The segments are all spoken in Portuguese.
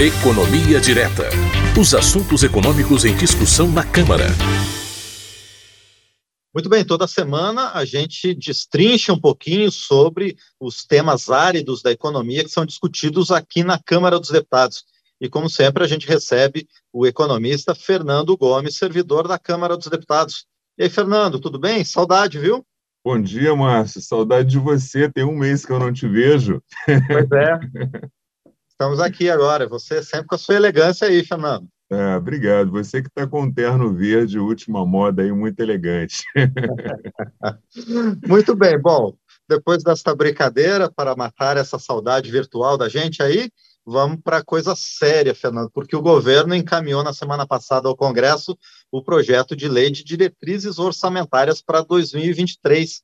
Economia Direta. Os assuntos econômicos em discussão na Câmara. Muito bem, toda semana a gente destrincha um pouquinho sobre os temas áridos da economia que são discutidos aqui na Câmara dos Deputados. E, como sempre, a gente recebe o economista Fernando Gomes, servidor da Câmara dos Deputados. E aí, Fernando, tudo bem? Saudade, viu? Bom dia, Márcio. Saudade de você. Tem um mês que eu não te vejo. Pois é. Estamos aqui agora. Você sempre com a sua elegância aí, Fernando. É, obrigado. Você que está com um terno verde, última moda aí, muito elegante. muito bem. Bom, depois desta brincadeira, para matar essa saudade virtual da gente aí, vamos para coisa séria, Fernando, porque o governo encaminhou na semana passada ao Congresso o projeto de lei de diretrizes orçamentárias para 2023.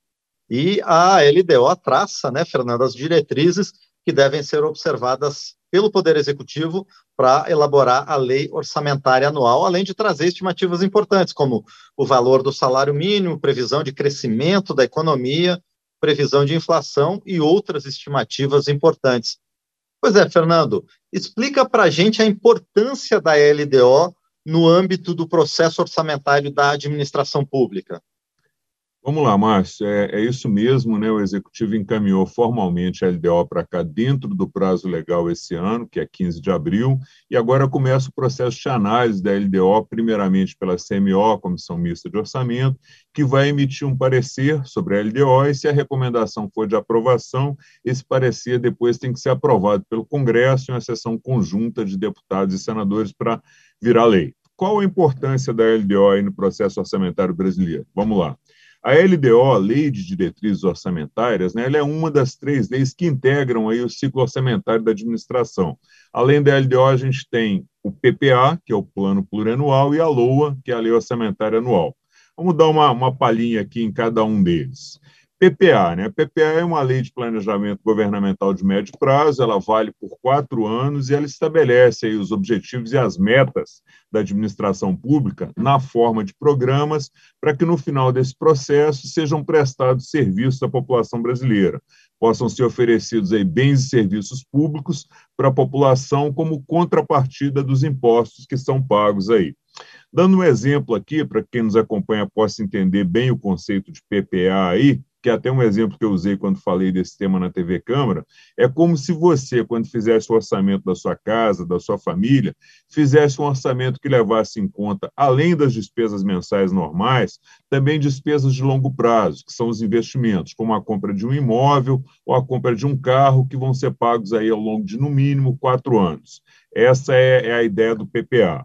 E a LDO traça, né, Fernando, as diretrizes que devem ser observadas pelo Poder Executivo para elaborar a lei orçamentária anual, além de trazer estimativas importantes, como o valor do salário mínimo, previsão de crescimento da economia, previsão de inflação e outras estimativas importantes. Pois é, Fernando, explica para a gente a importância da LDO no âmbito do processo orçamentário da administração pública. Vamos lá, Márcio, é, é, isso mesmo, né? O Executivo encaminhou formalmente a LDO para cá dentro do prazo legal esse ano, que é 15 de abril, e agora começa o processo de análise da LDO, primeiramente pela CMO, Comissão Mista de Orçamento, que vai emitir um parecer sobre a LDO, e se a recomendação for de aprovação, esse parecer depois tem que ser aprovado pelo Congresso em uma sessão conjunta de deputados e senadores para virar lei. Qual a importância da LDO no processo orçamentário brasileiro? Vamos lá. A LDO, Lei de Diretrizes Orçamentárias, né, ela é uma das três leis que integram aí o ciclo orçamentário da administração. Além da LDO, a gente tem o PPA, que é o Plano Plurianual, e a LOA, que é a Lei Orçamentária Anual. Vamos dar uma, uma palhinha aqui em cada um deles. PPA, né? PPA é uma lei de planejamento governamental de médio prazo, ela vale por quatro anos e ela estabelece os objetivos e as metas da administração pública na forma de programas para que no final desse processo sejam prestados serviços à população brasileira, possam ser oferecidos aí bens e serviços públicos para a população como contrapartida dos impostos que são pagos aí. Dando um exemplo aqui, para quem nos acompanha possa entender bem o conceito de PPA aí, que até um exemplo que eu usei quando falei desse tema na TV Câmara, é como se você, quando fizesse o orçamento da sua casa, da sua família, fizesse um orçamento que levasse em conta, além das despesas mensais normais, também despesas de longo prazo, que são os investimentos, como a compra de um imóvel ou a compra de um carro, que vão ser pagos aí ao longo de, no mínimo, quatro anos. Essa é, é a ideia do PPA.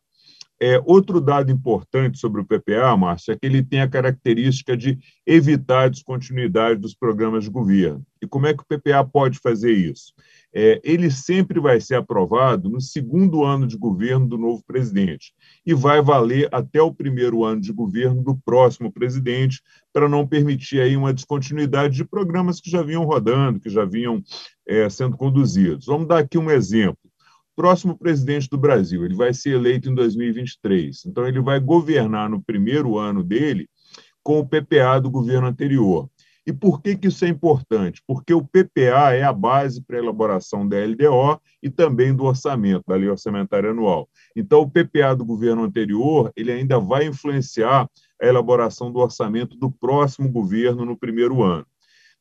É, outro dado importante sobre o PPA, Márcio, é que ele tem a característica de evitar a descontinuidade dos programas de governo. E como é que o PPA pode fazer isso? É, ele sempre vai ser aprovado no segundo ano de governo do novo presidente e vai valer até o primeiro ano de governo do próximo presidente, para não permitir aí uma descontinuidade de programas que já vinham rodando, que já vinham é, sendo conduzidos. Vamos dar aqui um exemplo próximo presidente do Brasil. Ele vai ser eleito em 2023. Então, ele vai governar no primeiro ano dele com o PPA do governo anterior. E por que, que isso é importante? Porque o PPA é a base para a elaboração da LDO e também do orçamento, da lei orçamentária anual. Então, o PPA do governo anterior ele ainda vai influenciar a elaboração do orçamento do próximo governo no primeiro ano.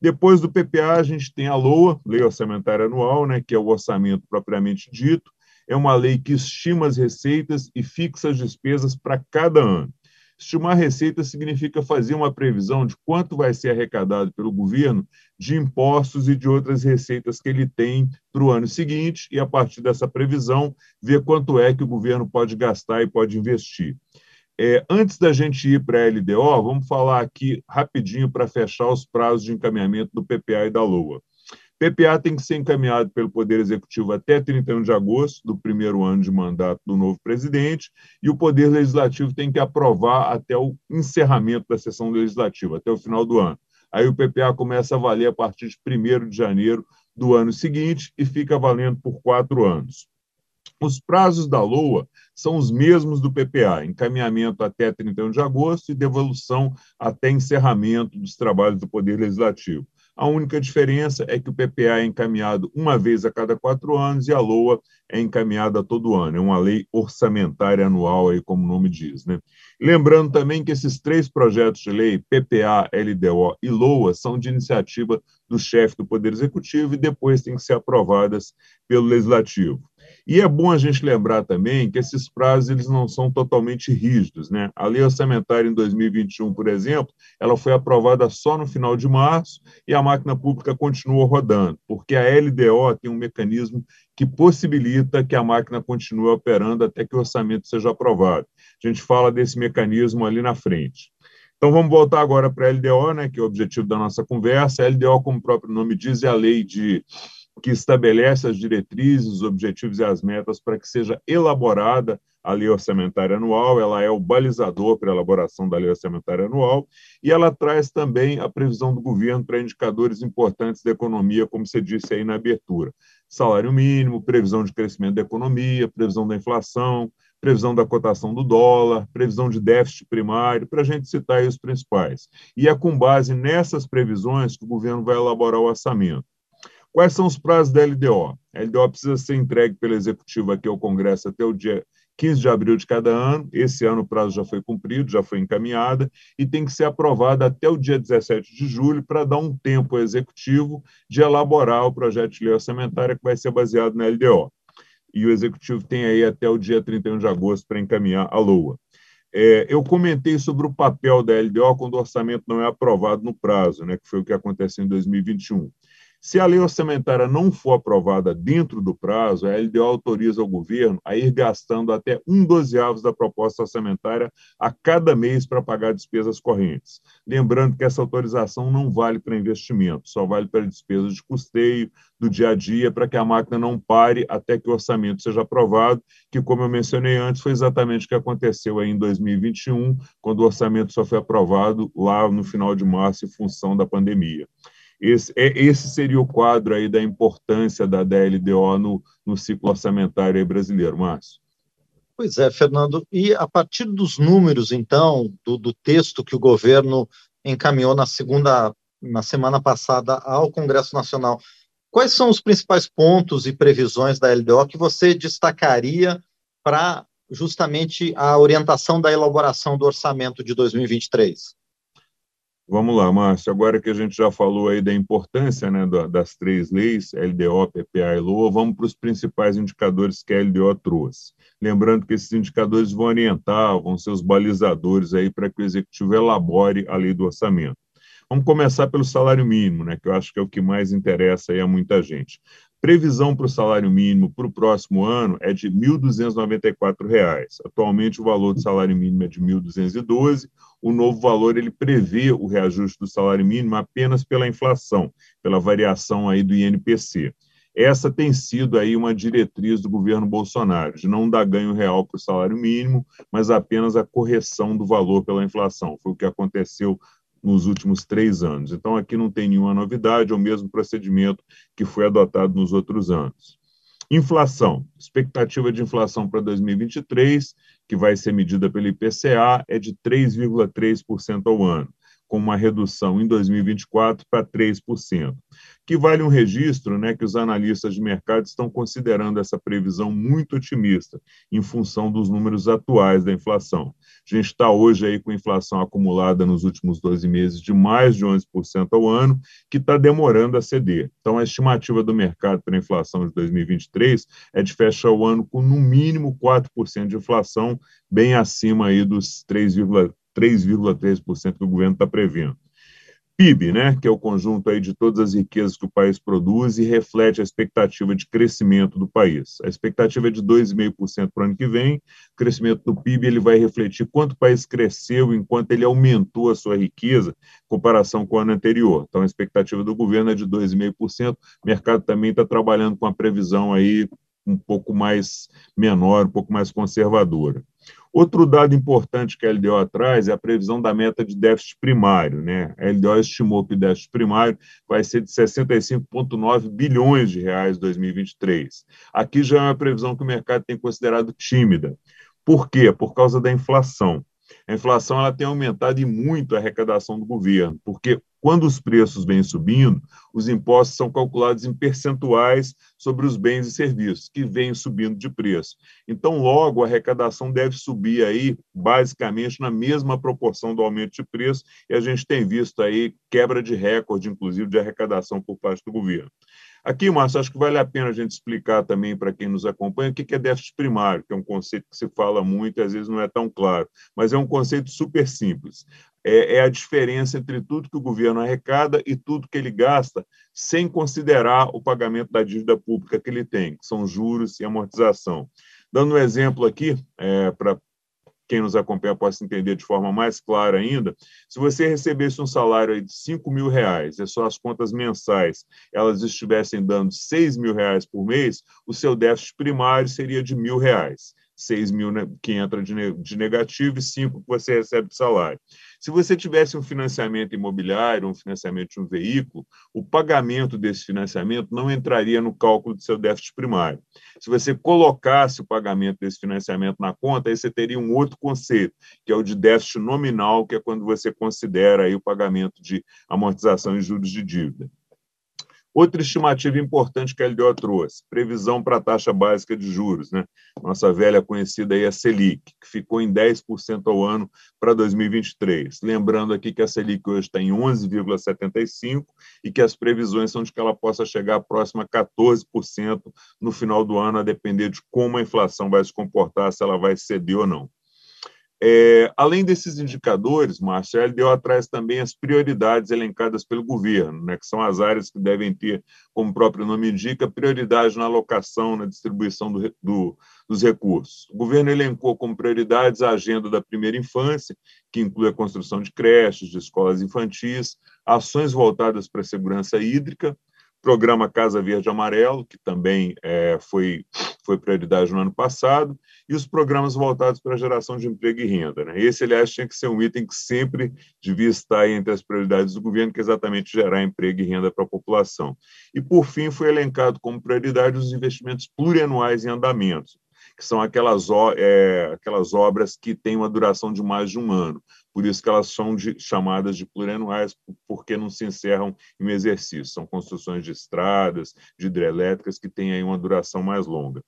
Depois do PPA, a gente tem a LOA, Lei Orçamentária Anual, né, que é o orçamento propriamente dito. É uma lei que estima as receitas e fixa as despesas para cada ano. Estimar receita significa fazer uma previsão de quanto vai ser arrecadado pelo governo de impostos e de outras receitas que ele tem para o ano seguinte, e a partir dessa previsão, ver quanto é que o governo pode gastar e pode investir. É, antes da gente ir para a LDO, vamos falar aqui rapidinho para fechar os prazos de encaminhamento do PPA e da LOA. PPA tem que ser encaminhado pelo Poder Executivo até 31 de agosto do primeiro ano de mandato do novo presidente, e o Poder Legislativo tem que aprovar até o encerramento da sessão legislativa, até o final do ano. Aí o PPA começa a valer a partir de 1 de janeiro do ano seguinte e fica valendo por quatro anos. Os prazos da LOA são os mesmos do PPA, encaminhamento até 31 de agosto e devolução até encerramento dos trabalhos do Poder Legislativo. A única diferença é que o PPA é encaminhado uma vez a cada quatro anos e a LOA é encaminhada todo ano. É uma lei orçamentária anual, aí, como o nome diz. Né? Lembrando também que esses três projetos de lei, PPA, LDO e LOA, são de iniciativa do chefe do Poder Executivo e depois têm que ser aprovadas pelo Legislativo. E é bom a gente lembrar também que esses prazos eles não são totalmente rígidos. Né? A lei orçamentária em 2021, por exemplo, ela foi aprovada só no final de março e a máquina pública continua rodando, porque a LDO tem um mecanismo que possibilita que a máquina continue operando até que o orçamento seja aprovado. A gente fala desse mecanismo ali na frente. Então vamos voltar agora para a LDO, né, que é o objetivo da nossa conversa. A LDO, como o próprio nome diz, é a lei de que estabelece as diretrizes, os objetivos e as metas para que seja elaborada a lei orçamentária anual, ela é o balizador para a elaboração da lei orçamentária anual, e ela traz também a previsão do governo para indicadores importantes da economia, como você disse aí na abertura. Salário mínimo, previsão de crescimento da economia, previsão da inflação, previsão da cotação do dólar, previsão de déficit primário, para a gente citar aí os principais. E é com base nessas previsões que o governo vai elaborar o orçamento. Quais são os prazos da LDO? A LDO precisa ser entregue pelo Executivo aqui ao Congresso até o dia 15 de abril de cada ano. Esse ano o prazo já foi cumprido, já foi encaminhada e tem que ser aprovada até o dia 17 de julho para dar um tempo ao Executivo de elaborar o projeto de lei orçamentária que vai ser baseado na LDO. E o Executivo tem aí até o dia 31 de agosto para encaminhar a LOA. É, eu comentei sobre o papel da LDO quando o orçamento não é aprovado no prazo, né, que foi o que aconteceu em 2021. Se a lei orçamentária não for aprovada dentro do prazo, a LDO autoriza o governo a ir gastando até um dozeavos da proposta orçamentária a cada mês para pagar despesas correntes. Lembrando que essa autorização não vale para investimento, só vale para despesas de custeio, do dia a dia, para que a máquina não pare até que o orçamento seja aprovado, que, como eu mencionei antes, foi exatamente o que aconteceu aí em 2021, quando o orçamento só foi aprovado lá no final de março, em função da pandemia. Esse, é, esse seria o quadro aí da importância da DLDO no, no ciclo orçamentário brasileiro, Márcio. Pois é, Fernando. E a partir dos números, então, do, do texto que o governo encaminhou na segunda, na semana passada ao Congresso Nacional, quais são os principais pontos e previsões da LDO que você destacaria para justamente a orientação da elaboração do orçamento de 2023? Vamos lá, Márcio. Agora que a gente já falou aí da importância né, das três leis, LDO, PPA e LOA, vamos para os principais indicadores que a LDO trouxe. Lembrando que esses indicadores vão orientar, vão ser os balizadores aí para que o executivo elabore a lei do orçamento. Vamos começar pelo salário mínimo, né, que eu acho que é o que mais interessa aí a muita gente. Previsão para o salário mínimo para o próximo ano é de R$ 1.294. Atualmente, o valor do salário mínimo é de R$ 1.212. O novo valor ele prevê o reajuste do salário mínimo apenas pela inflação, pela variação aí do INPC. Essa tem sido aí uma diretriz do governo Bolsonaro, de não dar ganho real para o salário mínimo, mas apenas a correção do valor pela inflação. Foi o que aconteceu nos últimos três anos. Então, aqui não tem nenhuma novidade, é o mesmo procedimento que foi adotado nos outros anos. Inflação. Expectativa de inflação para 2023, que vai ser medida pelo IPCA, é de 3,3% ao ano com uma redução em 2024 para 3%, que vale um registro né, que os analistas de mercado estão considerando essa previsão muito otimista em função dos números atuais da inflação. A gente está hoje aí com inflação acumulada nos últimos 12 meses de mais de 11% ao ano, que está demorando a ceder. Então, a estimativa do mercado para a inflação de 2023 é de fechar o ano com no mínimo 4% de inflação, bem acima aí dos 3,3%. 3,3% que o governo está prevendo. PIB, né, que é o conjunto aí de todas as riquezas que o país produz e reflete a expectativa de crescimento do país. A expectativa é de 2,5% para o ano que vem. O crescimento do PIB ele vai refletir quanto o país cresceu enquanto ele aumentou a sua riqueza em comparação com o ano anterior. Então, a expectativa do governo é de 2,5%. O mercado também está trabalhando com a previsão aí um pouco mais menor, um pouco mais conservadora. Outro dado importante que a LDO traz é a previsão da meta de déficit primário. Né? A LDO estimou que o déficit primário vai ser de 65,9 bilhões de reais em 2023. Aqui já é uma previsão que o mercado tem considerado tímida. Por quê? Por causa da inflação. A inflação ela tem aumentado e muito a arrecadação do governo, porque Quando os preços vêm subindo, os impostos são calculados em percentuais sobre os bens e serviços, que vêm subindo de preço. Então, logo, a arrecadação deve subir aí, basicamente, na mesma proporção do aumento de preço, e a gente tem visto aí quebra de recorde, inclusive, de arrecadação por parte do governo. Aqui, Márcio, acho que vale a pena a gente explicar também para quem nos acompanha o que é déficit primário, que é um conceito que se fala muito e às vezes não é tão claro, mas é um conceito super simples. É, é a diferença entre tudo que o governo arrecada e tudo que ele gasta, sem considerar o pagamento da dívida pública que ele tem, que são juros e amortização. Dando um exemplo aqui, é, para quem nos acompanha possa entender de forma mais clara ainda, se você recebesse um salário de 5 mil reais e as suas contas mensais elas estivessem dando 6 mil reais por mês, o seu déficit primário seria de mil reais. 6 mil que entra de negativo e 5 que você recebe de salário. Se você tivesse um financiamento imobiliário, um financiamento de um veículo, o pagamento desse financiamento não entraria no cálculo do seu déficit primário. Se você colocasse o pagamento desse financiamento na conta, aí você teria um outro conceito, que é o de déficit nominal, que é quando você considera aí o pagamento de amortização e juros de dívida. Outra estimativa importante que a LDO trouxe, previsão para a taxa básica de juros, né? Nossa velha conhecida aí, a Selic, que ficou em 10% ao ano para 2023. Lembrando aqui que a Selic hoje está em 11,75% e que as previsões são de que ela possa chegar próxima a 14% no final do ano, a depender de como a inflação vai se comportar, se ela vai ceder ou não. É, além desses indicadores, Márcio, ele deu atrás também as prioridades elencadas pelo governo, né, que são as áreas que devem ter, como o próprio nome indica, prioridade na alocação, na distribuição do, do, dos recursos. O governo elencou como prioridades a agenda da primeira infância, que inclui a construção de creches, de escolas infantis, ações voltadas para a segurança hídrica, programa Casa Verde Amarelo, que também é, foi, foi prioridade no ano passado, e os programas voltados para a geração de emprego e renda. Né? Esse, aliás, tinha que ser um item que sempre devia estar entre as prioridades do governo, que é exatamente gerar emprego e renda para a população. E, por fim, foi elencado como prioridade os investimentos plurianuais em andamentos, que são aquelas, é, aquelas obras que têm uma duração de mais de um ano. Por isso que elas são de, chamadas de plurianuais, porque não se encerram em exercício. São construções de estradas, de hidrelétricas, que têm aí uma duração mais longa.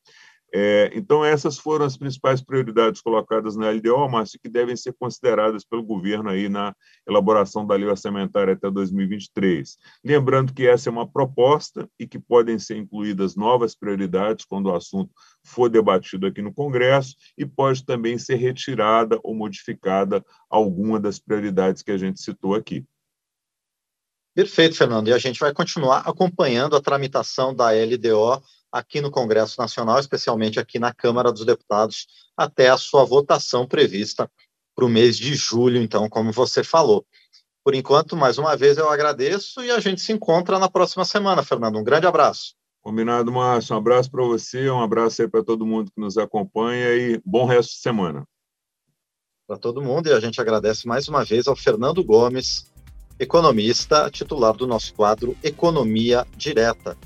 É, então, essas foram as principais prioridades colocadas na LDO, Márcio, que devem ser consideradas pelo governo aí na elaboração da lei orçamentária até 2023. Lembrando que essa é uma proposta e que podem ser incluídas novas prioridades quando o assunto for debatido aqui no Congresso e pode também ser retirada ou modificada alguma das prioridades que a gente citou aqui. Perfeito, Fernando. E a gente vai continuar acompanhando a tramitação da LDO aqui no Congresso Nacional, especialmente aqui na Câmara dos Deputados, até a sua votação prevista para o mês de julho, então, como você falou. Por enquanto, mais uma vez eu agradeço e a gente se encontra na próxima semana, Fernando. Um grande abraço. Combinado, Márcio. Um abraço para você, um abraço aí para todo mundo que nos acompanha e bom resto de semana. Para todo mundo, e a gente agradece mais uma vez ao Fernando Gomes, economista, titular do nosso quadro Economia Direta.